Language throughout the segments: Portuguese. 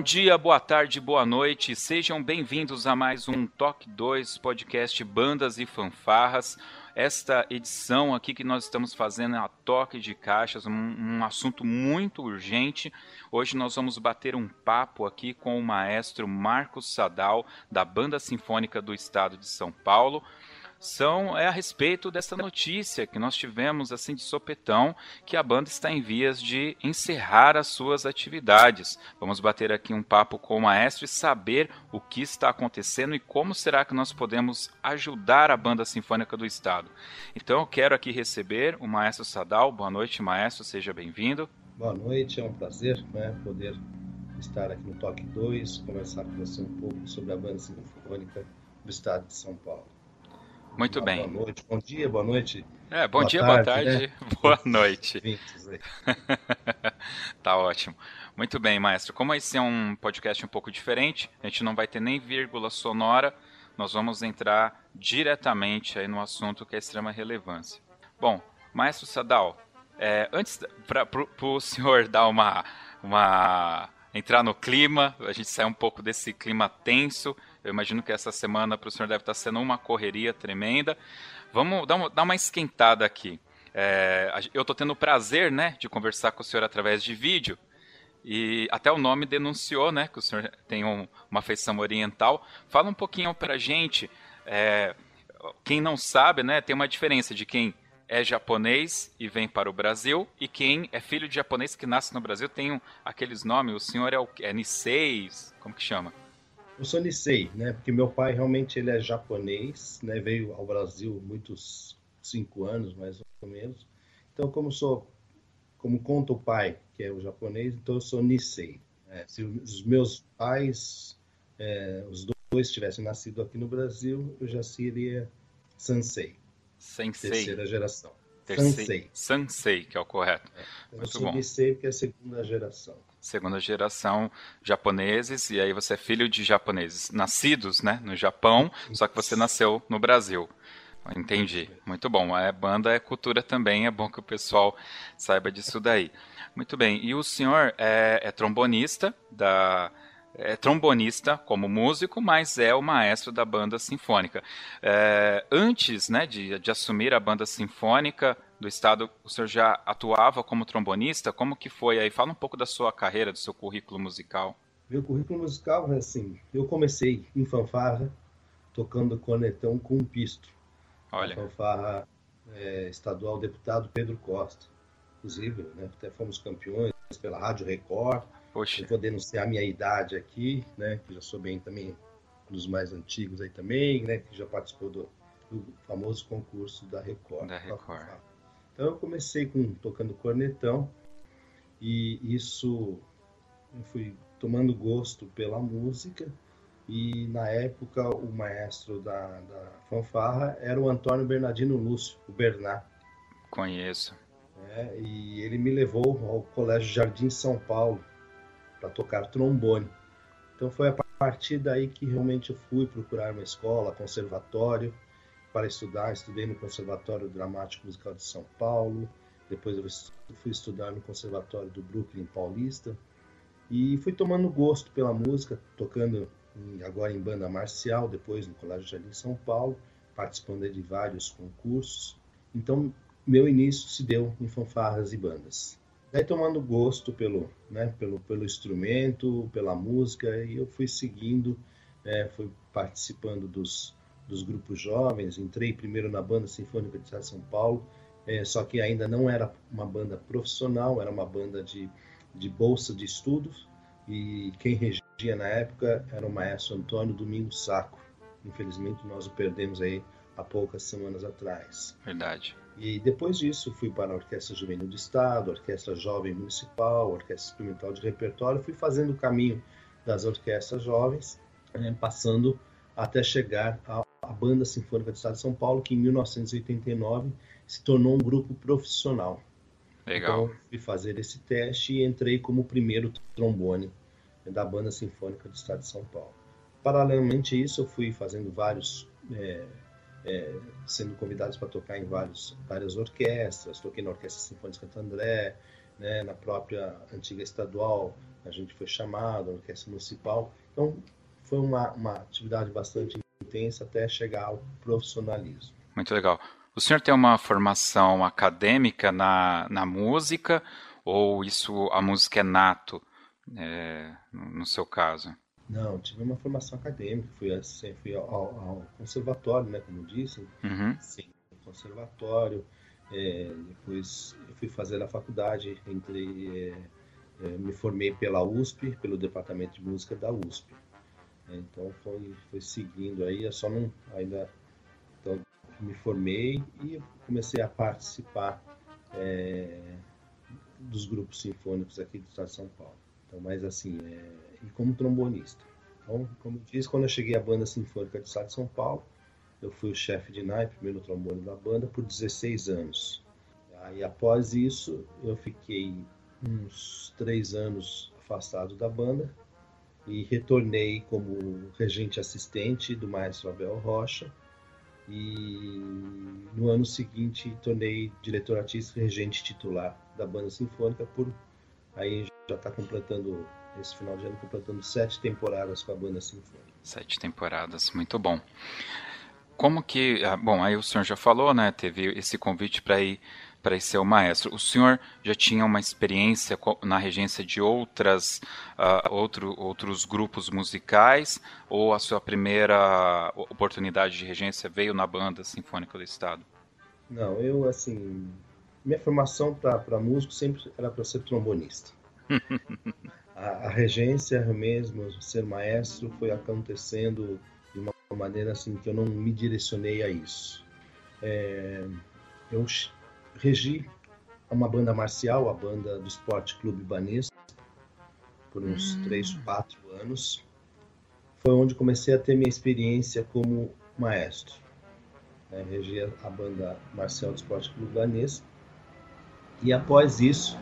Bom dia, boa tarde, boa noite. Sejam bem-vindos a mais um Toque 2 podcast Bandas e Fanfarras. Esta edição aqui que nós estamos fazendo é a Toque de Caixas, um, um assunto muito urgente. Hoje nós vamos bater um papo aqui com o maestro Marcos Sadal, da Banda Sinfônica do Estado de São Paulo são é a respeito dessa notícia que nós tivemos assim de sopetão que a banda está em vias de encerrar as suas atividades. Vamos bater aqui um papo com o maestro e saber o que está acontecendo e como será que nós podemos ajudar a banda sinfônica do estado. Então eu quero aqui receber o maestro Sadal. Boa noite, maestro, seja bem-vindo. Boa noite, é um prazer né, poder estar aqui no Toque 2, conversar com você um pouco sobre a banda sinfônica do estado de São Paulo. Muito Boa bem. noite, bom dia, boa noite. É, bom Boa dia, tarde, boa tarde, né? boa noite. Tá ótimo. Muito bem, maestro. Como esse é um podcast um pouco diferente, a gente não vai ter nem vírgula sonora, nós vamos entrar diretamente aí no assunto que é extrema relevância. Bom, maestro Sadal, é, antes para o senhor dar uma, uma entrar no clima, a gente sair um pouco desse clima tenso. Eu imagino que essa semana para o senhor deve estar sendo uma correria tremenda. Vamos dar uma, dar uma esquentada aqui. É, eu estou tendo o prazer né, de conversar com o senhor através de vídeo. E até o nome denunciou né, que o senhor tem um- uma feição oriental. Fala um pouquinho para a gente. é, quem não sabe, né, tem uma diferença de quem é japonês e vem para o Brasil e quem é filho de japonês que nasce no Brasil tem um- aqueles nomes. O senhor é o é Nisei, como que chama? Eu sou Nisei, né? Porque meu pai realmente ele é japonês, né? Veio ao Brasil muitos cinco anos, mais ou menos. Então, como sou, como conta o pai, que é o japonês, então eu sou Nisei. né? Se os meus pais, é, os dois tivessem nascido aqui no Brasil, eu já seria Sansei, Sensei. terceira geração. Tercei- Sansei. Sansei, que é o correto. Eu Muito bom. Nisei porque é a segunda geração. Segunda geração japoneses, e aí você é filho de japoneses nascidos né, no Japão, só que você nasceu no Brasil. Entendi. Muito bom. É banda, é cultura também, é bom que o pessoal saiba disso daí. Muito bem. E o senhor é, é trombonista da. É trombonista como músico, mas é o maestro da banda sinfônica. É, antes né, de, de assumir a banda sinfônica do estado, o senhor já atuava como trombonista? Como que foi aí? Fala um pouco da sua carreira, do seu currículo musical. Meu currículo musical é assim, eu comecei em fanfarra, tocando cornetão com um pisto. Olha, fanfarra é, estadual deputado Pedro Costa. Inclusive, né, até fomos campeões pela Rádio Record. Poxa, Eu vou denunciar a minha idade aqui, né, que já sou bem também um dos mais antigos aí também, né, que já participou do, do famoso concurso da Record. Da Record. Então eu comecei com tocando cornetão e isso eu fui tomando gosto pela música e na época o maestro da, da fanfarra era o Antônio Bernardino Lúcio, o Bernard, conheço. né? e ele me levou ao Colégio Jardim São Paulo para tocar trombone. Então foi a partir daí que realmente eu fui procurar uma escola, conservatório, para estudar. Estudei no Conservatório Dramático Musical de São Paulo, depois eu fui estudar no Conservatório do Brooklyn Paulista e fui tomando gosto pela música, tocando em- agora em banda marcial, depois no Colégio Jardim São Paulo, participando de vários concursos. Então meu início se deu em fanfarras e bandas. Daí tomando gosto pelo, né, pelo, pelo instrumento, pela música, e eu fui seguindo, né, fui participando dos, dos grupos jovens, entrei primeiro na Banda Sinfônica de São Paulo, eh, só que ainda não era uma banda profissional, era uma banda de, de bolsa de estudos, e quem regia na época era o maestro Antônio Domingos Saco, Infelizmente nós o perdemos aí há poucas semanas atrás. Verdade. E depois disso fui para a Orquestra Juvenil do Estado, Orquestra Jovem Municipal, Orquestra Experimental de Repertório, fui fazendo o caminho das orquestras jovens, né, passando até chegar à, à Banda Sinfônica do Estado de São Paulo, que em 1989 se tornou um grupo profissional. Legal. Então, fui fazer esse teste e entrei como primeiro trombone da Banda Sinfônica do Estado de São Paulo. Paralelamente a isso, eu fui fazendo vários, é, é, sendo convidados para tocar em vários, várias orquestras. Toquei na Orquestra Sinfônica Santo André, né, na própria antiga estadual, a gente foi chamado, na Orquestra Municipal. Então, foi uma, uma atividade bastante intensa até chegar ao profissionalismo. Muito legal. O senhor tem uma formação acadêmica na, na música ou isso a música é nato é, no seu caso? Não, tive uma formação acadêmica, fui, assim, fui ao, ao, conservatório, né, como disse, uhum. sim, conservatório, é, depois fui fazer a faculdade, entrei, é, é, me formei pela USP, pelo departamento de música da USP, então foi, foi seguindo aí, eu só não ainda então, me formei e comecei a participar é, dos grupos sinfônicos aqui do Estado de São Paulo. Então, mas assim, é, e como trombonista. Então, como disse, quando eu cheguei à banda sinfônica do Estado de São Paulo, eu fui o chefe de naipe, primeiro trombone da banda, por 16 anos. Aí, após isso, eu fiquei uns três anos afastado da banda e retornei como regente assistente do maestro Abel Rocha e no ano seguinte tornei diretor artístico e regente titular da banda sinfônica por aí já está completando esse final de ano completando sete temporadas com a banda sinfônica sete temporadas muito bom como que ah, bom aí o senhor já falou né teve esse convite para ir para ser o maestro. O senhor já tinha uma experiência na regência de outras, uh, outro, outros grupos musicais ou a sua primeira oportunidade de regência veio na banda sinfônica do estado? Não, eu assim, minha formação para músico sempre era para ser trombonista. regência mesmo, ser maestro, foi acontecendo de uma maneira assim que eu não me direcionei a isso. É, eu regi uma banda marcial, a banda do Esporte Clube Banespa, por uns hum. 3, 4 anos. Foi onde comecei a ter minha experiência como maestro. É, regi a banda marcial do Esporte Clube Banespa. E após isso,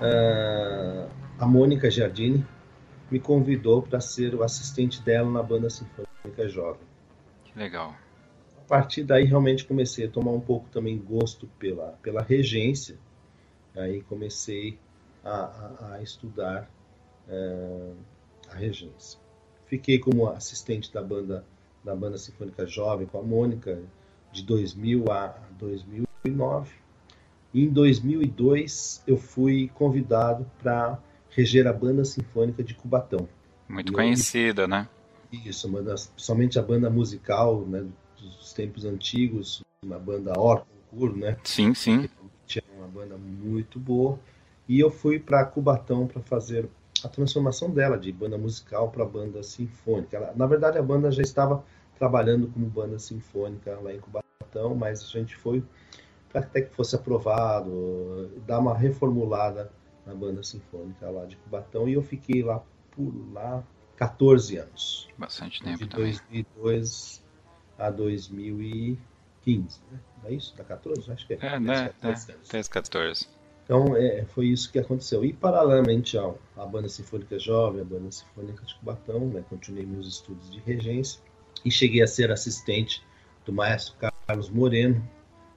uh, a Mônica Giardini me convidou para ser o assistente dela na banda sinfônica jovem. Que legal a partir daí realmente comecei a tomar um pouco também gosto pela, pela regência. Aí comecei a, a, a estudar é, a regência. Fiquei como assistente da banda da banda sinfônica jovem com a Mônica de 2000 a 2009. E em 2002 eu fui convidado para reger a banda sinfônica de Cubatão. Muito conhecida, né? Isso, uma das, somente a banda musical, né, dos tempos antigos, uma banda Orconcur, né? Sim, sim. Tinha uma banda muito boa. E eu fui para Cubatão para fazer a transformação dela de banda musical para banda sinfônica. Ela, na verdade, a banda já estava trabalhando como banda sinfônica lá em Cubatão, mas a gente foi para até que fosse aprovado, dar uma reformulada na banda sinfônica lá de Cubatão e eu fiquei lá por lá 14 anos. Bastante tempo de também. 2002 a 2015, né? É isso? Da 14? Acho que é. É, né? 14, é, 14. Então, é, foi isso que aconteceu. E, paralelamente ao, à Banda Sinfônica Jovem, a Banda Sinfônica de Cubatão, né, continuei meus estudos de regência e cheguei a ser assistente do maestro Carlos Moreno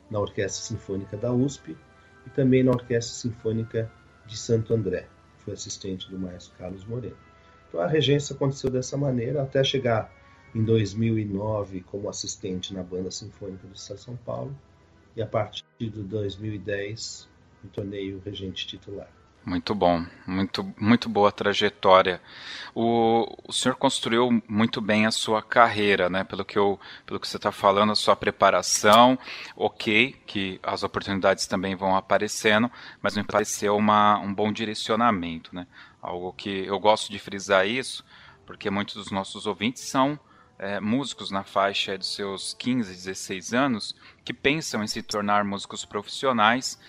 na Orquestra Sinfônica da USP e também na Orquestra Sinfônica de Santo André. Fui assistente do maestro Carlos Moreno. Então, a regência aconteceu dessa maneira até chegar em 2009 como assistente na Banda Sinfônica do Estado de São Paulo e a partir de 2010 me tornei o regente titular. Muito bom, muito, muito boa trajetória. O, o senhor construiu muito bem a sua carreira, né? Pelo que, eu, pelo que você está falando, a sua preparação, ok, que as oportunidades também vão aparecendo, mas me pareceu uma, um bom direcionamento, né? Algo que eu gosto de frisar isso, porque muitos dos nossos ouvintes são é, músicos na faixa dos seus 15, 16 anos que pensam em se tornar músicos profissionais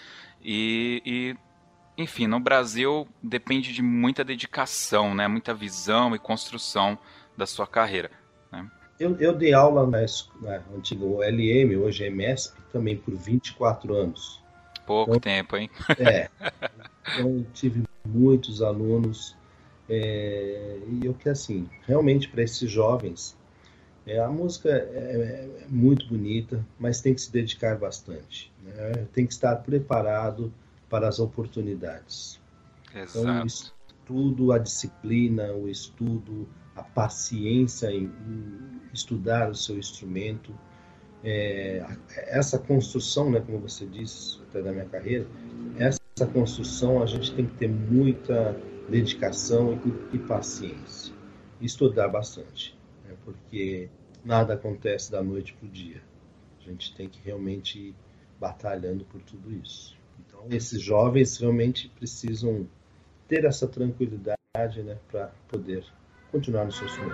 e, e enfim, no Brasil depende de muita dedicação, né, muita visão e construção da sua carreira. Né? Eu, eu, dei aula na, na antiga LM, hoje é MESP, também por 24 anos. Pouco então, tempo, hein? É. Então, tive muitos alunos. É, e eu que, assim, realmente para esses jovens, é, a música é, é, muito bonita, mas tem que se dedicar bastante. Né? Tem que estar preparado para as oportunidades. Exato. Então, o estudo, a disciplina, o estudo, a paciência em, estudar o seu instrumento, é, essa construção, né, como você disse, até da minha carreira, essa construção a gente tem que ter muita dedicação e, e paciência. Estudar bastante, né, porque nada acontece da noite para o dia. A gente tem que realmente ir batalhando por tudo isso. Então, esses jovens realmente precisam ter essa tranquilidade né, para poder continuar no seu sonho.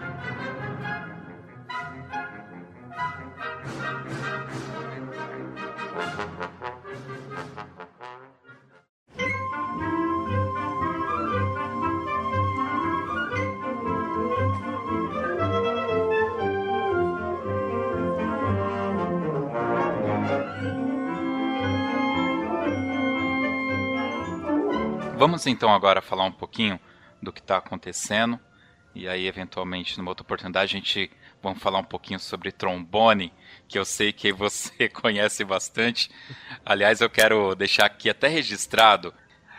Vamos então agora falar um pouquinho do que está acontecendo. E aí, eventualmente, numa outra oportunidade, a gente vamos falar um pouquinho sobre trombone, que eu sei que você conhece bastante. Aliás, eu quero deixar aqui até registrado.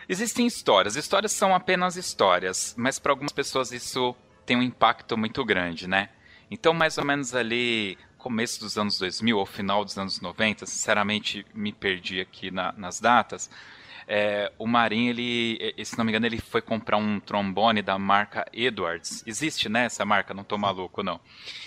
Existem histórias, histórias são apenas histórias, mas para algumas pessoas isso tem um impacto muito grande, né? Então, mais ou menos ali, começo dos anos 2000 ou final dos anos 90, sinceramente me perdi aqui na, nas datas, é, o Marinho, ele, se não me engano, ele foi comprar um trombone da marca Edwards. Existe, né, essa marca? Não tô maluco, não.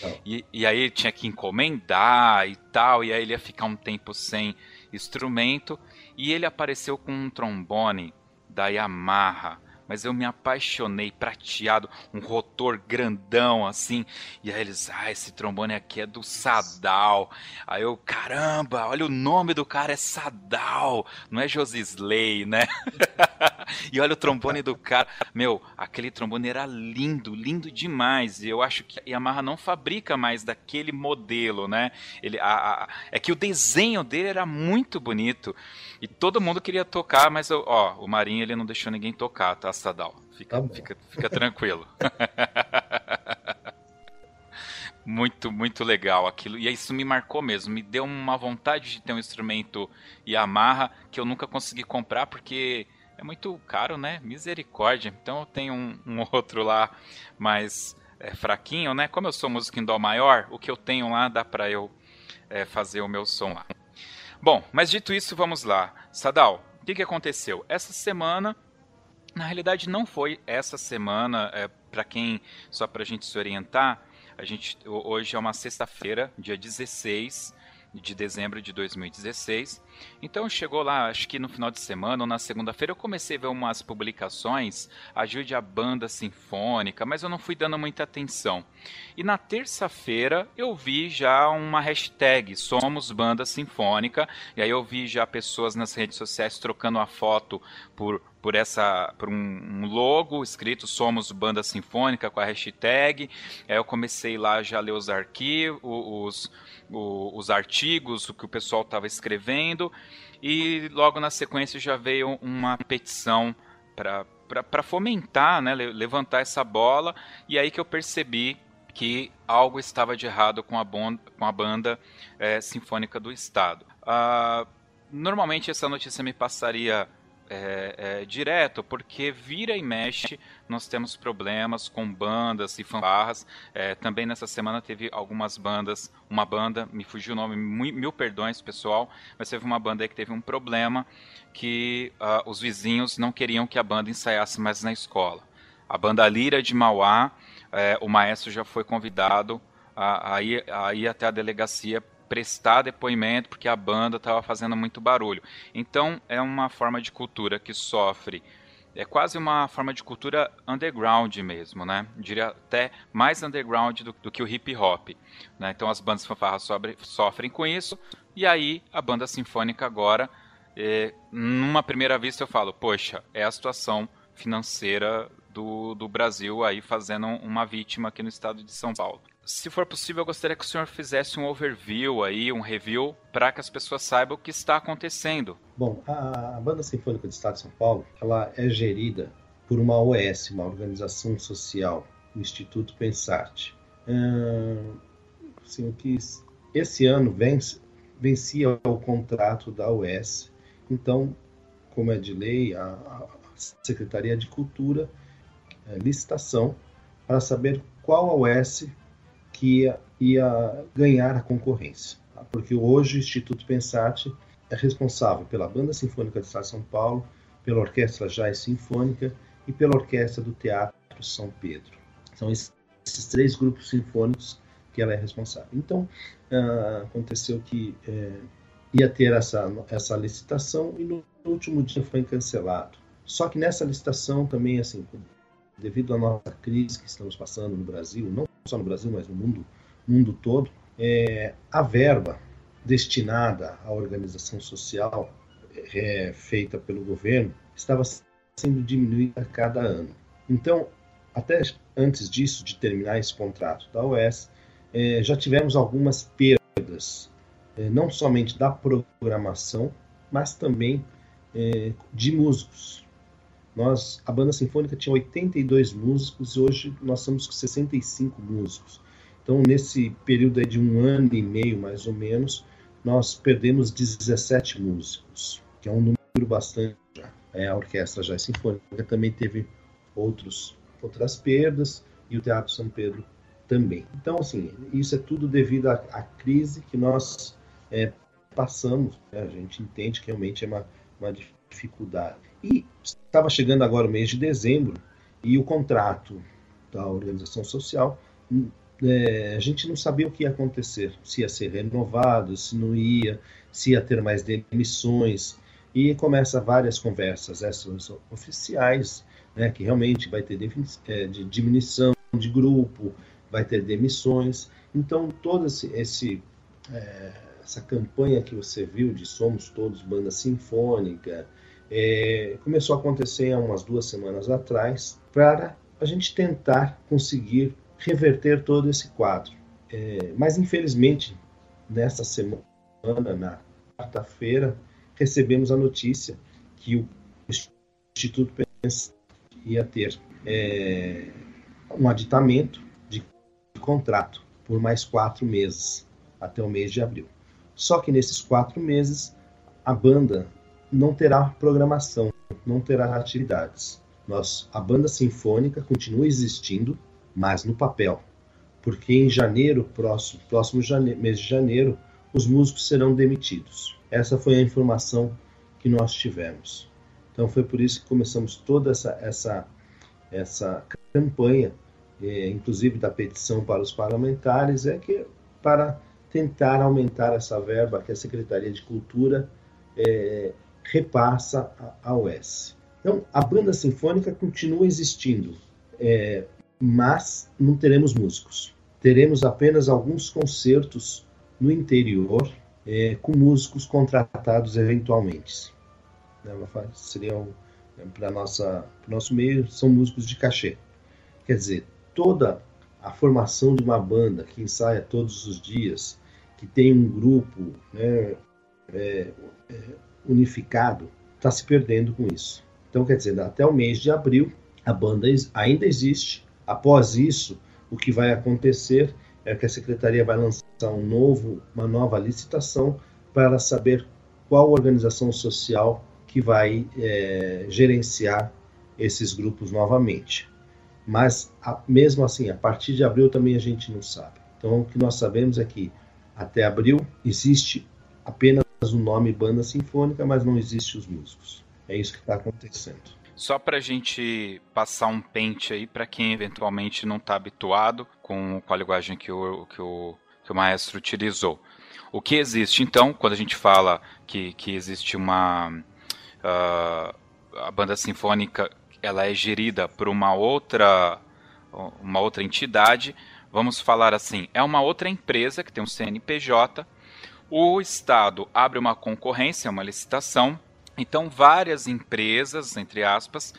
não. E, e aí ele tinha que encomendar e tal, e aí ele ia ficar um tempo sem instrumento. E ele apareceu com um trombone da Yamaha mas eu me apaixonei, prateado, um rotor grandão assim. E aí eles, ah, esse trombone aqui é do Sadal. Aí eu, caramba, olha o nome do cara, é Sadal, não é Josisley, né? e olha o trombone do cara. Meu, aquele trombone era lindo, lindo demais. E eu acho que a Yamaha não fabrica mais daquele modelo, né? Ele, a, a, é que o desenho dele era muito bonito. E todo mundo queria tocar, mas ó, o Marinho ele não deixou ninguém tocar, tá? Sadal. Fica, tá fica, fica tranquilo. muito, muito legal aquilo. E isso me marcou mesmo. Me deu uma vontade de ter um instrumento Yamaha que eu nunca consegui comprar porque é muito caro, né? Misericórdia. Então eu tenho um, um outro lá mais é, fraquinho, né? Como eu sou músico em Dó maior, o que eu tenho lá dá pra eu é, fazer o meu som lá. Bom, mas dito isso, vamos lá. Sadal, o que, que aconteceu? Essa semana na realidade, não foi essa semana, é, para quem, só para a gente se orientar, a gente, hoje é uma sexta-feira, dia 16 de dezembro de 2016. Então chegou lá, acho que no final de semana ou na segunda-feira, eu comecei a ver umas publicações, ajude a banda sinfônica, mas eu não fui dando muita atenção. E na terça-feira eu vi já uma hashtag Somos Banda Sinfônica, e aí eu vi já pessoas nas redes sociais trocando a foto por por essa por um, logo escrito Somos Banda Sinfônica com a hashtag. Aí eu comecei lá já a ler os arquivos, os, os, os artigos, o que o pessoal estava escrevendo e logo na sequência já veio uma petição para fomentar, né, levantar essa bola, e aí que eu percebi que algo estava de errado com a, com a banda é, sinfônica do Estado. Uh, normalmente essa notícia me passaria é, é, direto, porque vira e mexe nós temos problemas com bandas e fanfarras. É, também nessa semana teve algumas bandas, uma banda, me fugiu o nome, mil, perdões pessoal, mas teve uma banda aí que teve um problema que uh, os vizinhos não queriam que a banda ensaiasse mais na escola. A banda Lira de Mauá, é, o maestro já foi convidado a, a, ir, a ir até a delegacia prestar depoimento porque a banda estava fazendo muito barulho. Então é uma forma de cultura que sofre é quase uma forma de cultura underground mesmo, né? Diria até mais underground do, do que o hip hop. Né? Então as bandas fanfarras sofrem com isso, e aí a banda sinfônica agora, é, numa primeira vista eu falo, poxa, é a situação financeira do, do Brasil aí fazendo uma vítima aqui no estado de São Paulo. Se for possível, eu gostaria que o senhor fizesse um overview aí, um review, para que as pessoas saibam o que está acontecendo. Bom, a, a Banda Sinfônica do Estado de São Paulo, ela é gerida por uma OS, uma organização social, o Instituto Pensarte. Hum, assim, que esse ano vence, vencia o contrato da OS, então, como é de lei, a, a Secretaria de Cultura é, licitação para saber qual OS que ia, ia ganhar a concorrência. Tá? Porque hoje o Instituto Pensate é responsável pela Banda Sinfônica do Estado de São Paulo, pela Orquestra Jazz Sinfônica e pela Orquestra do Teatro São Pedro. São esses, três grupos sinfônicos que ela é responsável. Então, uh, aconteceu que uh, ia ter essa, essa licitação e no último dia foi cancelado. Só que nessa licitação também, assim, devido à nossa crise que estamos passando no Brasil, não só no Brasil, mas no mundo, mundo todo, é, a verba destinada à organização social é, feita pelo governo estava sendo diminuída a cada ano. Então, até antes disso, de terminar esse contrato da OES, é, já tivemos algumas perdas, é, não somente da programação, mas também é, de músicos. Nós, a banda sinfônica tinha 82 músicos e hoje nós estamos com 65 músicos. Então, nesse período de um ano e meio, mais ou menos, nós perdemos 17 músicos, que é um número bastante. É, a orquestra já é sinfônica também teve outros, outras perdas e o Teatro São Pedro também. Então, assim, isso é tudo devido à, à crise que nós é, passamos. Né? A gente entende que realmente é uma, uma dificuldade. E estava chegando agora o mês de dezembro e o contrato da organização social, é, a gente não sabia o que ia acontecer, se ia ser renovado, se não ia, se ia ter mais demissões. E começa várias conversas essas oficiais, né, que realmente vai ter é, de diminuição de grupo, vai ter demissões. Então, toda esse, é, essa campanha que você viu de Somos Todos Banda Sinfônica, é, começou a acontecer há umas duas semanas atrás, para a gente tentar conseguir reverter todo esse quadro. É, mas, infelizmente, nessa semana, na quarta-feira, recebemos a notícia que o Instituto ia ter é, um aditamento de contrato por mais quatro meses, até o mês de abril. Só que nesses quatro meses, a banda não terá programação, não terá atividades. Nós, a banda sinfônica continua existindo, mas no papel, porque em janeiro próximo, próximo janeiro, mês de janeiro, os músicos serão demitidos. Essa foi a informação que nós tivemos. Então foi por isso que começamos toda essa essa essa campanha, eh, inclusive da petição para os parlamentares, é que para tentar aumentar essa verba que a Secretaria de Cultura eh, repassa a OS. Então, a banda sinfônica continua existindo, é, mas não teremos músicos. Teremos apenas alguns concertos no interior é, com músicos contratados eventualmente. Seriam, para nossa nosso meio, são músicos de cachê. Quer dizer, toda a formação de uma banda que ensaia todos os dias, que tem um grupo né, é, é unificado, está se perdendo com isso. Então, quer dizer, até o mês de abril, a banda ainda existe. Após isso, o que vai acontecer é que a secretaria vai lançar um novo, uma nova licitação para saber qual organização social que vai é, gerenciar esses grupos novamente. Mas, a, mesmo assim, a partir de abril também a gente não sabe. Então, o que nós sabemos é que até abril existe apenas o nome banda sinfônica, mas não existe os músicos. É isso que está acontecendo. Só para a gente passar um pente aí para quem eventualmente não está habituado com, com a linguagem que o, que, o, que o maestro utilizou. O que existe, então, quando a gente fala que, que existe uma. Uh, a banda sinfônica ela é gerida por uma outra uma outra entidade, vamos falar assim, é uma outra empresa que tem um CNPJ. O Estado abre uma concorrência, uma licitação, então várias empresas, entre aspas,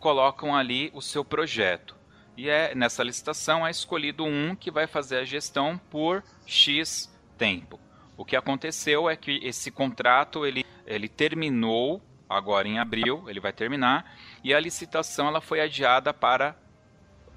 colocam ali o seu projeto. E é nessa licitação é escolhido um que vai fazer a gestão por X tempo. O que aconteceu é que esse contrato ele, ele terminou agora em abril, ele vai terminar, e a licitação ela foi adiada para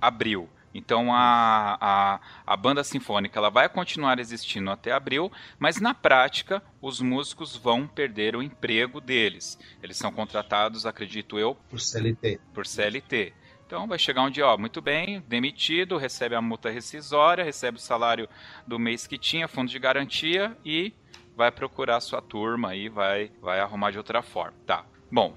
abril. Então a, a, a, banda sinfônica ela vai continuar existindo até abril, mas na prática os músicos vão perder o emprego deles. Eles são contratados, acredito eu, por CLT. Por CLT. Então vai chegar um dia, ó, muito bem, demitido, recebe a multa rescisória, recebe o salário do mês que tinha, fundo de garantia e vai procurar sua turma e vai, vai arrumar de outra forma. Tá. Bom,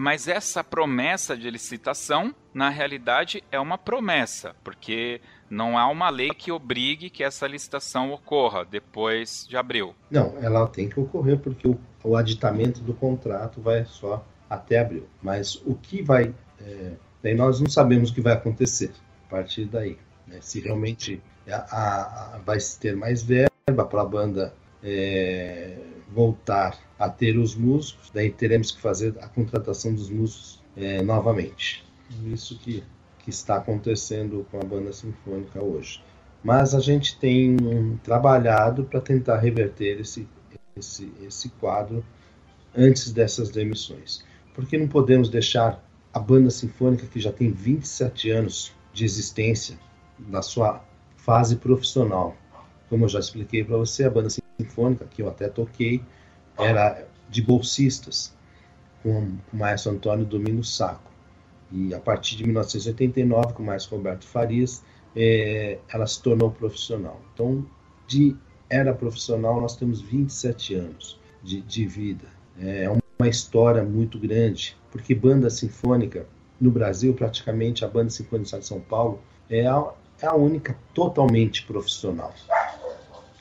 mas essa promessa de licitação, na realidade, é uma promessa, porque não há uma lei que obrigue que essa licitação ocorra depois de abril. Não, ela tem que ocorrer porque o, o aditamento do contrato vai só até abril. Mas o que vai é Daí nós não sabemos o que vai acontecer a partir daí. Né? Se realmente a, a, a, vai ter mais verba para a banda é, voltar a ter os músicos, daí teremos que fazer a contratação dos músicos é, novamente. Isso que, que está acontecendo com a banda sinfônica hoje. Mas a gente tem trabalhado para tentar reverter esse, esse, esse quadro antes dessas demissões. Porque não podemos deixar a banda sinfônica que já tem 27 anos de existência na sua fase profissional. Como eu já expliquei para você, a banda sinfônica que eu até toquei era de bolsistas com o maestro Antônio Domingos Saco. E a partir de 1989, com o maestro Roberto Farias, é, ela se tornou profissional. Então, de era profissional, nós temos 27 anos de, de vida. É uma história muito grande porque banda sinfônica no Brasil, praticamente a banda sinfônica de São Paulo é a, é a única totalmente profissional.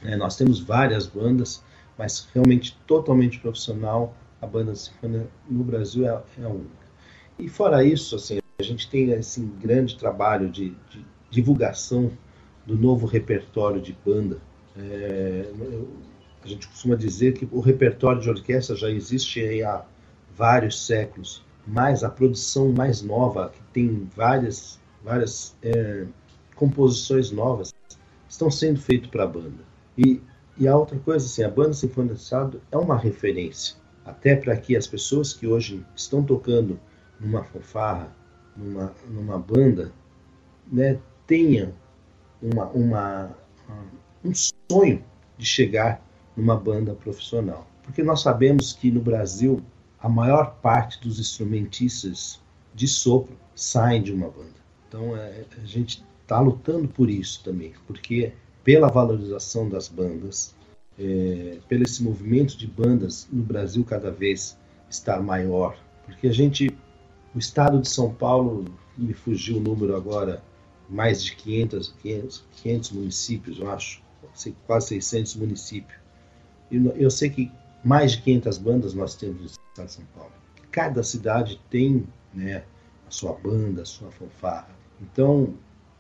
É, nós temos várias bandas, mas realmente totalmente profissional, a banda sinfônica no Brasil é, é a única. E fora isso, assim, a gente tem esse grande trabalho de, de divulgação do novo repertório de banda. É, a gente costuma dizer que o repertório de orquestra já existe há vários séculos, mas a produção mais nova, que tem várias, várias é, composições novas, estão sendo feitas para a banda. E, e a outra coisa, assim, a banda Sinfônica do Estado é uma referência, até para que as pessoas que hoje estão tocando numa fanfarra, numa, numa banda, né, tenham uma, uma, um sonho de chegar numa banda profissional. Porque nós sabemos que no Brasil a maior parte dos instrumentistas de sopro saem de uma banda. Então é, a gente está lutando por isso também, porque pela valorização das bandas, é, pelo esse movimento de bandas no Brasil cada vez estar maior, porque a gente, o estado de São Paulo, me fugiu o número agora, mais de 500, 500, 500 municípios, eu acho, quase 600 municípios. Eu, eu sei que mais de 500 bandas nós temos no estado de São Paulo. Cada cidade tem né, a sua banda, a sua fanfarra. Então,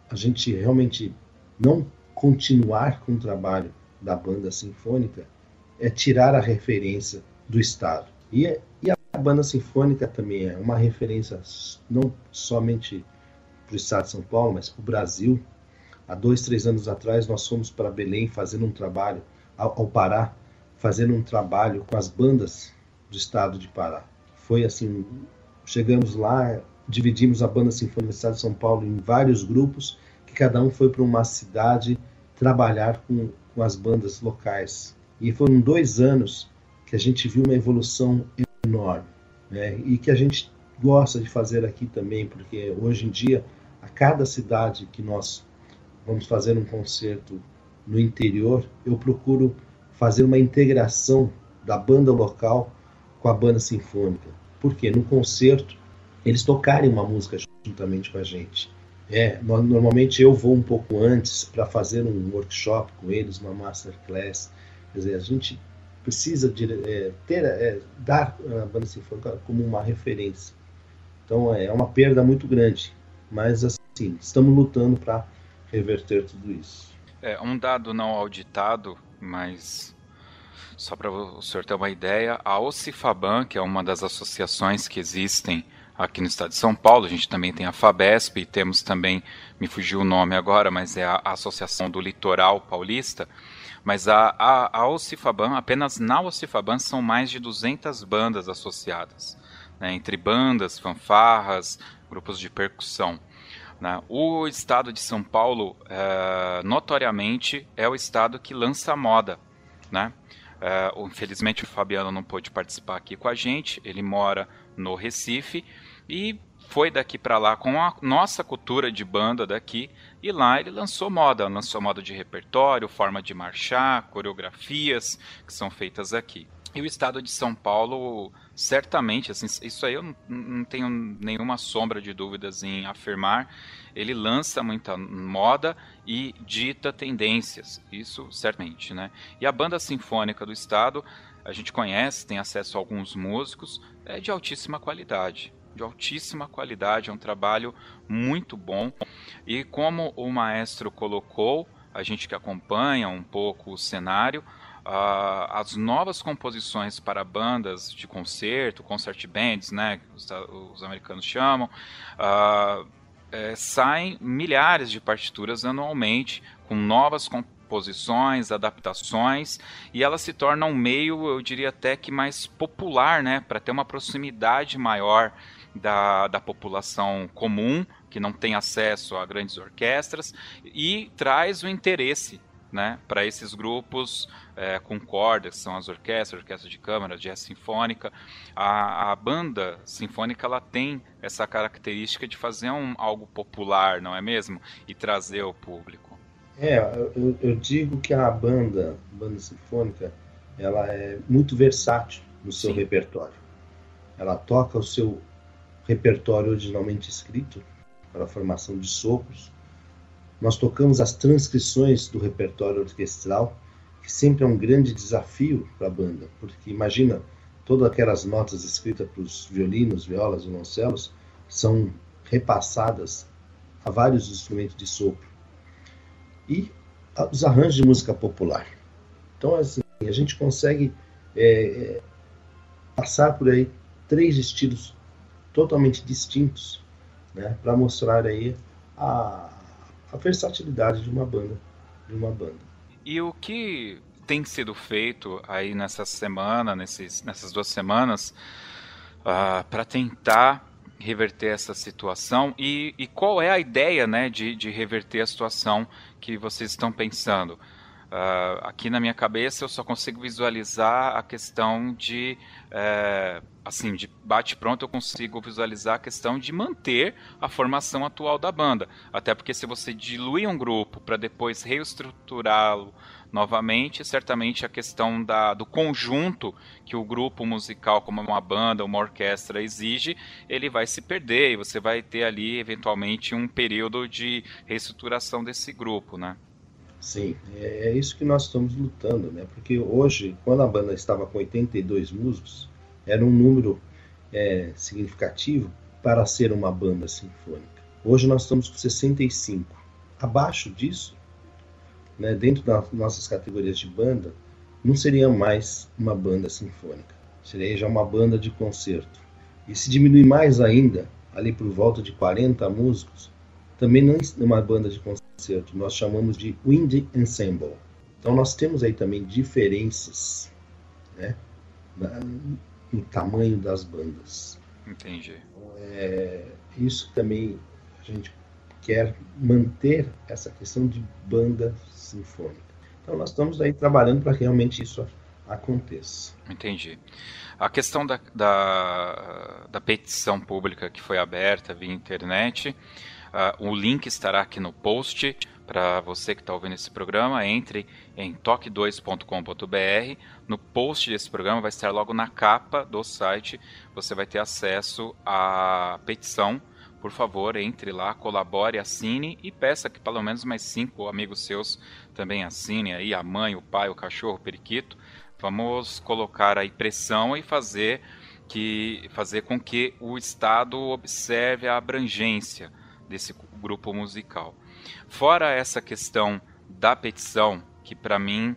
a gente realmente não continuar com o trabalho da banda sinfônica é tirar a referência do Estado. E, e a banda sinfônica também é uma referência não somente para o Estado de São Paulo, mas para o Brasil. Há dois, três anos atrás, nós fomos para Belém fazendo um trabalho, ao, ao Pará, fazendo um trabalho com as bandas do estado de Pará. Foi assim, chegamos lá, dividimos a banda sinfônica do estado de São Paulo em vários grupos, que cada um foi para uma cidade trabalhar com, com as bandas locais. E foram dois anos que a gente viu uma evolução enorme, né? E que a gente gosta de fazer aqui também, porque hoje em dia a cada cidade que nós vamos fazer um concerto no interior, eu procuro fazer uma integração da banda local com a banda sinfônica. Porque no concerto eles tocarem uma música juntamente com a gente. É, normalmente eu vou um pouco antes para fazer um workshop com eles, uma masterclass. Quer dizer, a gente precisa de, é, ter, é, dar a banda sinfônica como uma referência. Então é uma perda muito grande. Mas assim, estamos lutando para reverter tudo isso. É, um dado não auditado, mas só para o senhor ter uma ideia, a Ocifaban, que é uma das associações que existem aqui no estado de São Paulo, a gente também tem a Fabesp e temos também, me fugiu o nome agora, mas é a Associação do Litoral Paulista, mas a, a, a Ocifaban, apenas na Ocifaban são mais de 200 bandas associadas, né, entre bandas, fanfarras, grupos de percussão. Né? O estado de São Paulo, é, notoriamente, é o estado que lança moda. Né? É, infelizmente, o Fabiano não pôde participar aqui com a gente, ele mora no Recife e foi daqui para lá com a nossa cultura de banda daqui e lá ele lançou moda, lançou moda de repertório, forma de marchar, coreografias que são feitas aqui. E o estado de São Paulo, certamente, assim, isso aí eu não, não tenho nenhuma sombra de dúvidas em afirmar, ele lança muita moda e dita tendências, isso certamente, né? E a banda sinfônica do estado, a gente conhece, tem acesso a alguns músicos, é de altíssima qualidade, de altíssima qualidade, é um trabalho muito bom. E como o maestro colocou, a gente que acompanha um pouco o cenário, Uh, as novas composições para bandas de concerto, concert bands, né, os, os americanos chamam, uh, é, saem milhares de partituras anualmente com novas composições, adaptações, e elas se tornam um meio, eu diria até que mais popular, né, para ter uma proximidade maior da, da população comum, que não tem acesso a grandes orquestras, e traz o interesse né, para esses grupos é, com cordas, que são as orquestras, orquestra de câmara, jazz sinfônica. A, a, banda sinfônica ela tem essa característica de fazer um, algo popular, não é mesmo? E trazer o público. É, eu, eu digo que a banda, banda sinfônica, ela é muito versátil no seu Sim. repertório. Ela toca o seu repertório originalmente escrito para a formação de sopros, nós tocamos as transcrições do repertório orquestral, que sempre é um grande desafio para a banda, porque imagina todas aquelas notas escritas para os violinos, violas, violoncelos são repassadas a vários instrumentos de sopro e os arranjos de música popular. Então, assim, a gente consegue é, é passar por aí três estilos totalmente distintos, né, para mostrar aí a, a versatilidade de uma banda, de uma banda. E o que tem sido feito aí nessa semana, nesses, nessas duas semanas, uh, para tentar reverter essa situação e, e, qual é a ideia né, de, de reverter a situação que vocês estão pensando? Uh, aqui na minha cabeça eu só consigo visualizar a questão de, é, assim, de bate pronto eu consigo visualizar a questão de manter a formação atual da banda. Até porque se você dilui um grupo para depois reestruturá-lo novamente, certamente a questão da, do conjunto que o grupo musical, como uma banda, uma orquestra exige, ele vai se perder e você vai ter ali eventualmente um período de reestruturação desse grupo, né? Sim, é, é isso que nós estamos lutando, né? Porque hoje, quando a banda estava com 82 músicos, era um número é, significativo para ser uma banda sinfônica. Hoje nós estamos com 65. Abaixo disso, né, dentro das nossas categorias de banda, não seria mais uma banda sinfônica. Seria já uma banda de concerto. E se diminuir mais ainda, ali por volta de 40 músicos, também não é uma banda de concerto nós chamamos de Wind Ensemble. Então nós temos aí também diferenças né, no tamanho das bandas. Entendi. Então, é, isso também a gente quer manter essa questão de banda sinfônica. Então nós estamos aí trabalhando para que realmente isso aconteça. Entendi. A questão da, da, da petição pública que foi aberta via internet, Uh, o link estará aqui no post para você que está ouvindo esse programa. Entre em toque2.com.br. No post desse programa vai estar logo na capa do site. Você vai ter acesso à petição. Por favor, entre lá, colabore, assine e peça que pelo menos mais cinco amigos seus também assinem aí, a mãe, o pai, o cachorro, o periquito. Vamos colocar aí pressão e fazer que fazer com que o Estado observe a abrangência desse grupo musical. Fora essa questão da petição, que para mim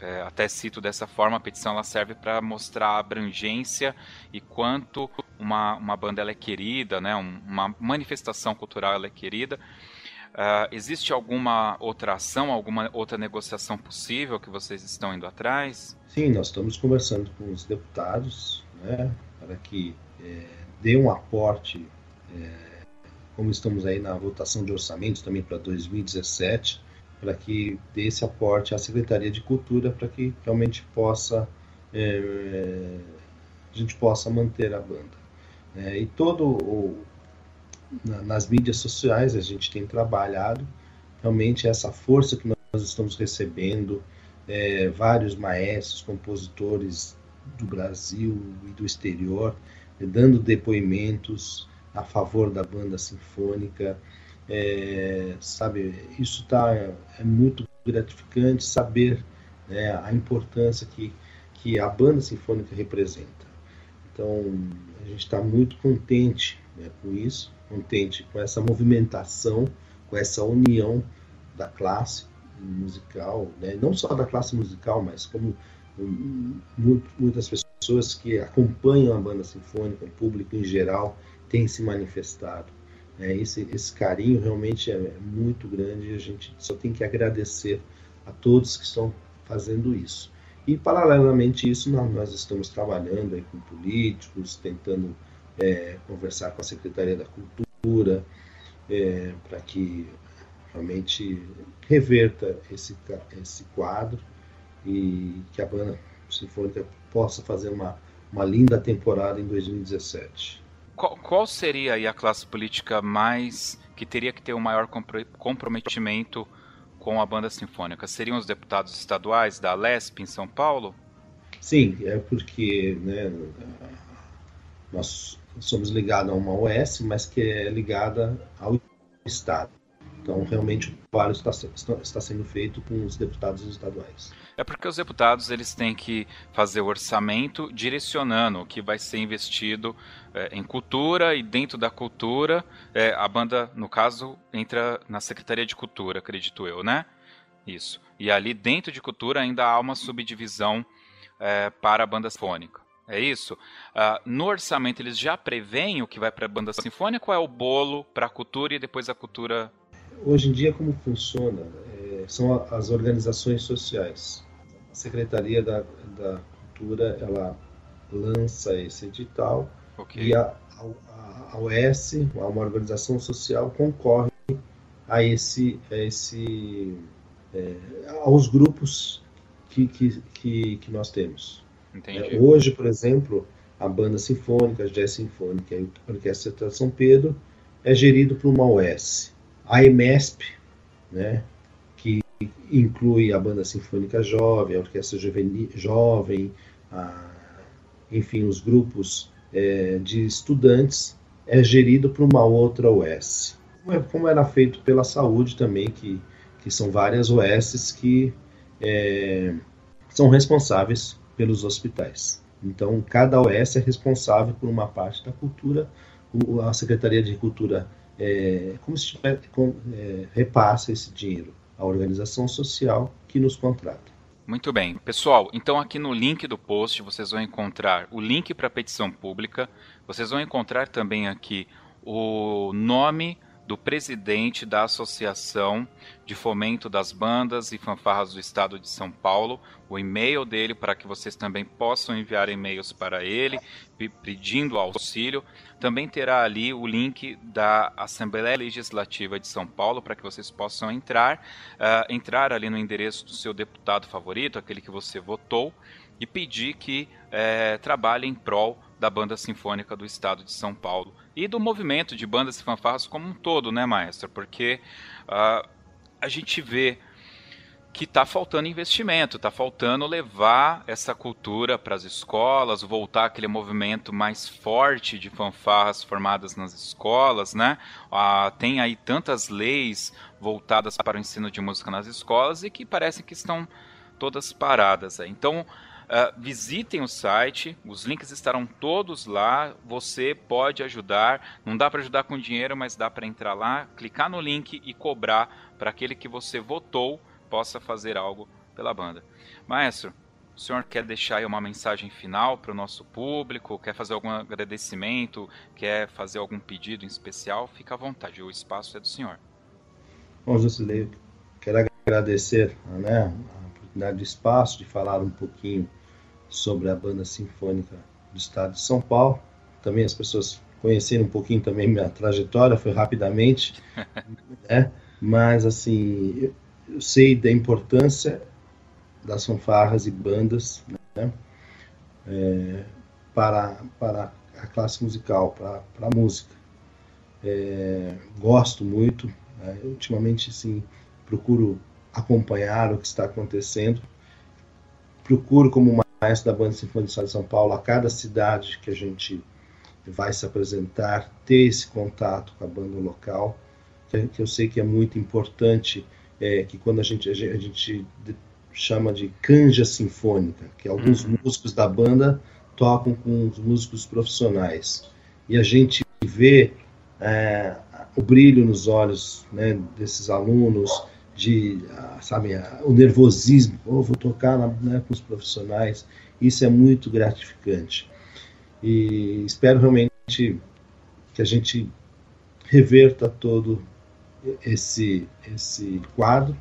é, até cito dessa forma, a petição ela serve para mostrar a abrangência e quanto uma, uma banda ela é querida, né, uma manifestação cultural ela é querida. Uh, existe alguma outra ação, alguma outra negociação possível que vocês estão indo atrás? Sim, nós estamos conversando com os deputados né, para que é, dê um aporte, é, como estamos aí na votação de orçamentos também para 2017, para que dê esse aporte à Secretaria de Cultura para que realmente possa é, a gente possa manter a banda. É, e todo o, na, nas mídias sociais a gente tem trabalhado realmente essa força que nós estamos recebendo, é, vários maestros, compositores do Brasil e do exterior, dando depoimentos a favor da banda sinfônica, é, sabe, isso tá, é muito gratificante saber né, a importância que, que a banda sinfônica representa. Então, a gente está muito contente né, com isso, contente com essa movimentação, com essa união da classe musical, né, não só da classe musical, mas como muitas pessoas que acompanham a banda sinfônica, o público em geral, tem se manifestado. É, esse, esse carinho realmente é muito grande e a gente só tem que agradecer a todos que estão fazendo isso. E, paralelamente a isso, nós estamos trabalhando aí com políticos, tentando é, conversar com a Secretaria da Cultura, é, para que realmente reverta esse, esse quadro e que a banda sinfônica possa fazer uma, uma linda temporada em 2017 qual, qual seria aí a classe política mais que teria que ter o um maior comprometimento com a banda sinfônica? Seriam os deputados estaduais da Lesp em São Paulo? Sim, é porque né, nós somos ligados a uma OS, mas que é ligada ao Estado. Então, realmente, o trabalho está, está sendo feito com os deputados estaduais. É porque os deputados eles têm que fazer o orçamento direcionando o que vai ser investido é, em cultura e dentro da cultura, é, a banda, no caso, entra na Secretaria de Cultura, acredito eu, né? Isso. E ali dentro de cultura ainda há uma subdivisão é, para a banda sinfônica. É isso? Uh, no orçamento eles já preveem o que vai para a banda sinfônica ou é o bolo para a cultura e depois a cultura hoje em dia como funciona é, são as organizações sociais. A Secretaria da, da Cultura ela lança esse edital okay. e a, a, a OS, uma organização social, concorre a esse, a esse é, aos grupos que, que, que, que nós temos. É, hoje, por exemplo, a banda sinfônica, a jazz sinfônica e a orquestra de São Pedro é gerido por uma OS a EMESP, né, inclui a Banda Sinfônica Jovem, a Orquestra Juvenil, Jovem, a, enfim, os grupos é, de estudantes, é gerido por uma outra OS. Como era feito pela saúde também, que, que são várias OSs que é, são responsáveis pelos hospitais. Então, cada OS é responsável por uma parte da cultura. A Secretaria de Cultura é, como se tiver, com, é, repassa esse dinheiro à organização social que nos contrata. Muito bem. Pessoal, então aqui no link do post vocês vão encontrar o link para a petição pública, vocês vão encontrar também aqui o nome do presidente da Associação de Fomento das Bandas e Fanfarras do Estado de São Paulo, o e-mail dele para que vocês também possam enviar e-mails para ele pedindo auxílio. Também terá ali o link da Assembleia Legislativa de São Paulo para que vocês possam entrar, uh, entrar ali no endereço do seu deputado favorito, aquele que você votou, e pedir que uh, trabalhe em prol da Banda Sinfônica do Estado de São Paulo e do movimento de bandas e fanfarras como um todo, né, maestro? Porque uh, a gente vê que está faltando investimento, está faltando levar essa cultura para as escolas, voltar aquele movimento mais forte de fanfarras formadas nas escolas, né? Ah, tem aí tantas leis voltadas para o ensino de música nas escolas e que parecem que estão todas paradas. Então, Uh, visitem o site, os links estarão todos lá. Você pode ajudar. Não dá para ajudar com dinheiro, mas dá para entrar lá, clicar no link e cobrar para aquele que você votou possa fazer algo pela banda. Maestro, o senhor quer deixar aí uma mensagem final para o nosso público? Quer fazer algum agradecimento? Quer fazer algum pedido em especial? Fica à vontade, o espaço é do senhor. Bom, Jusilei, quero agradecer né, a oportunidade de espaço, de falar um pouquinho sobre a banda sinfônica do estado de São Paulo. Também as pessoas conheceram um pouquinho também minha trajetória, foi rapidamente, né? mas assim, eu, eu sei da importância das fanfarras e bandas né? é, para, para a classe musical, para, para a música. É, gosto muito, né? ultimamente sim, procuro acompanhar o que está acontecendo, procuro como maestro da Banda Sinfônica de São Paulo, a cada cidade que a gente vai se apresentar, ter esse contato com a banda local, que eu sei que é muito importante, é, que quando a gente, a gente chama de canja sinfônica, que alguns uhum. músicos da banda tocam com os músicos profissionais. E a gente vê é, o brilho nos olhos né, desses alunos, de, ah, sabe, o nervosismo, oh, vou tocar né, com os profissionais, isso é muito gratificante. E espero realmente que a gente reverta todo esse, esse quadro.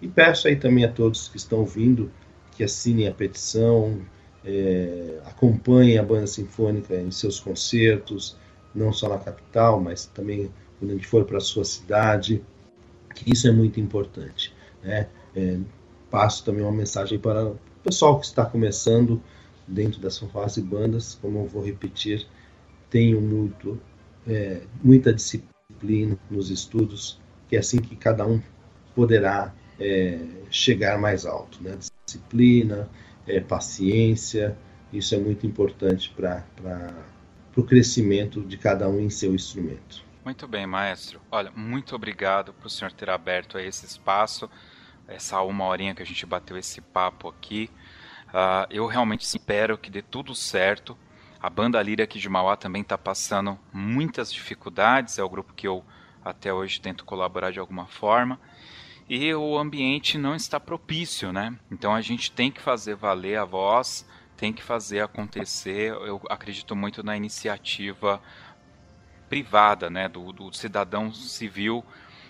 E peço aí também a todos que estão ouvindo que assinem a petição, é, acompanhem a banda sinfônica em seus concertos, não só na capital, mas também quando a gente for para a sua cidade, que isso é muito importante. Né? É, passo também uma mensagem para o pessoal que está começando dentro das fanfarras e bandas, como eu vou repetir, tenham muito, é, muita disciplina nos estudos, que é assim que cada um poderá é, chegar mais alto. Né? Disciplina, é, paciência, isso é muito importante para o crescimento de cada um em seu instrumento. Muito bem, maestro. Olha, muito obrigado por o senhor ter aberto esse espaço, essa uma horinha que a gente bateu esse papo aqui. Uh, eu realmente espero que dê tudo certo. A banda Líria aqui de Mauá também está passando muitas dificuldades, é o grupo que eu até hoje tento colaborar de alguma forma. E o ambiente não está propício, né? Então a gente tem que fazer valer a voz, tem que fazer acontecer. Eu acredito muito na iniciativa privada, né, do, do cidadão civil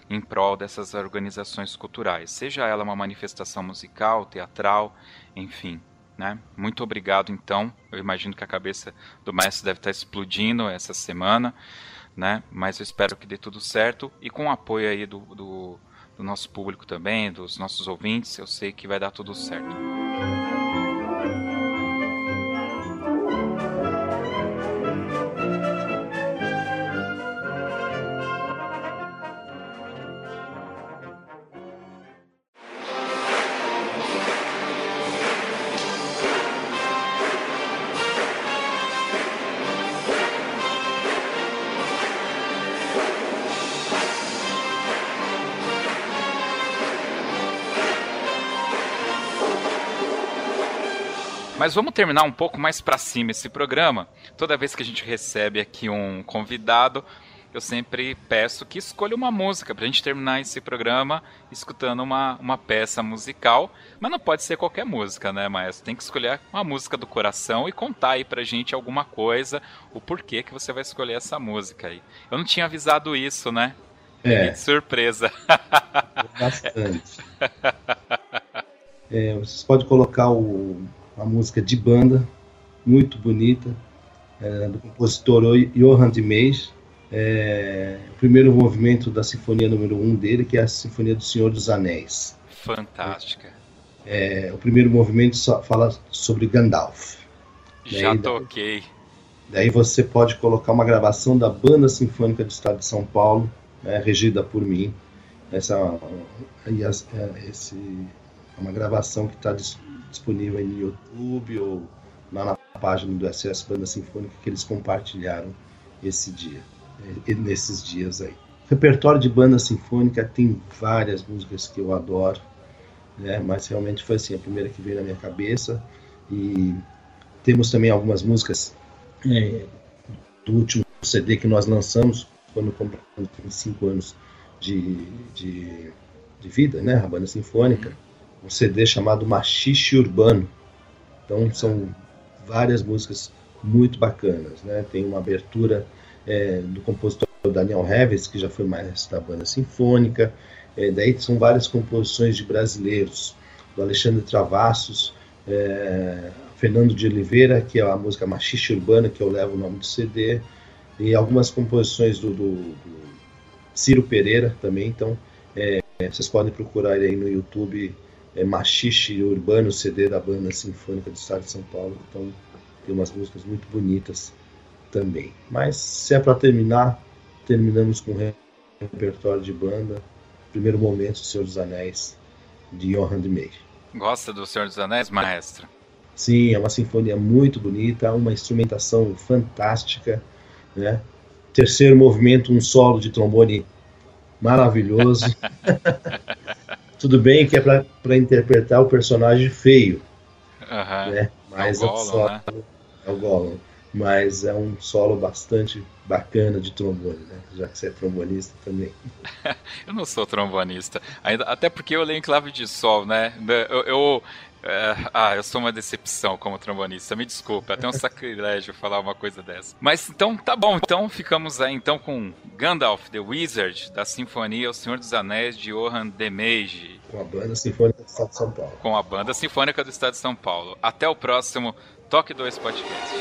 em prol dessas organizações culturais, seja ela uma manifestação musical, teatral, enfim. Né? Muito obrigado, então. Eu imagino que a cabeça do maestro deve estar explodindo essa semana, né? mas eu espero que dê tudo certo e com o apoio aí do, do, do nosso público também, dos nossos ouvintes, eu sei que vai dar tudo certo. Mas vamos terminar um pouco mais para cima esse programa. Toda vez que a gente recebe aqui um convidado, eu sempre peço que escolha uma música para a gente terminar esse programa escutando uma, uma peça musical. Mas não pode ser qualquer música, né, Maestro? Tem que escolher uma música do coração e contar aí pra gente alguma coisa, o porquê que você vai escolher essa música aí. Eu não tinha avisado isso, né? É. Que surpresa. Bastante. é, vocês podem colocar o uma música de banda muito bonita, é, do compositor Johann de Meis. É, o primeiro movimento da sinfonia número 1 um dele, que é a Sinfonia do Senhor dos Anéis. Fantástica. É, o primeiro movimento fala sobre Gandalf. Já né? toquei. Daí você pode colocar uma gravação da Banda Sinfônica do Estado de São Paulo, né, regida por mim. Essa, é, esse, é uma gravação que está disponível aí no YouTube ou lá na página do SS Banda Sinfônica que eles compartilharam esse dia, eh, nesses dias aí. O repertório de banda sinfônica tem várias músicas que eu adoro, né? mas realmente foi assim, a primeira que veio na minha cabeça E temos também algumas músicas é, do último CD que nós lançamos quando compramos cinco anos de, de, de, vida, né? A banda sinfônica, um CD chamado Machixe Urbano. Então são várias músicas muito bacanas, né? Tem uma abertura é, do compositor Daniel Reves, que já foi mais da banda sinfônica. É, daí são várias composições de brasileiros, do Alexandre Travassos, é, Fernando de Oliveira, que é a música Machixe Urbana, que eu levo o nome do CD, e algumas composições do, do, do Ciro Pereira também. Então, é, vocês podem procurar aí no YouTube é, Machixe Urbano, CD da banda sinfônica do Estado de São Paulo. Então, tem umas músicas muito bonitas também. Mas se é para terminar, terminamos com um repertório de banda. Primeiro momento, Senhor dos Anéis, de Johann de Meyer. Gosta do Senhor dos Anéis, maestro? Sim, é uma sinfonia muito bonita, uma instrumentação fantástica, né? Terceiro movimento, um solo de trombone maravilhoso. Tudo bem que é para interpretar o personagem feio, uhum. né? Mas é o Gollum, solo, né? é o Gollum mas é um solo bastante bacana de trombone, né? Já que você é trombonista também. eu não sou trombonista, ainda, até porque eu leio em clave de sol, né? Eu, eu é, ah, eu sou uma decepção como trombonista. Me desculpa, é até um sacrilégio falar uma coisa dessa. Mas então, tá bom. Então ficamos aí então com Gandalf the Wizard da Sinfonia O Senhor dos Anéis de Johann de Meiji. Com a banda sinfônica do Estado de São Paulo. Com a banda sinfônica do Estado de São Paulo. Até o próximo Toque 2 Podcast.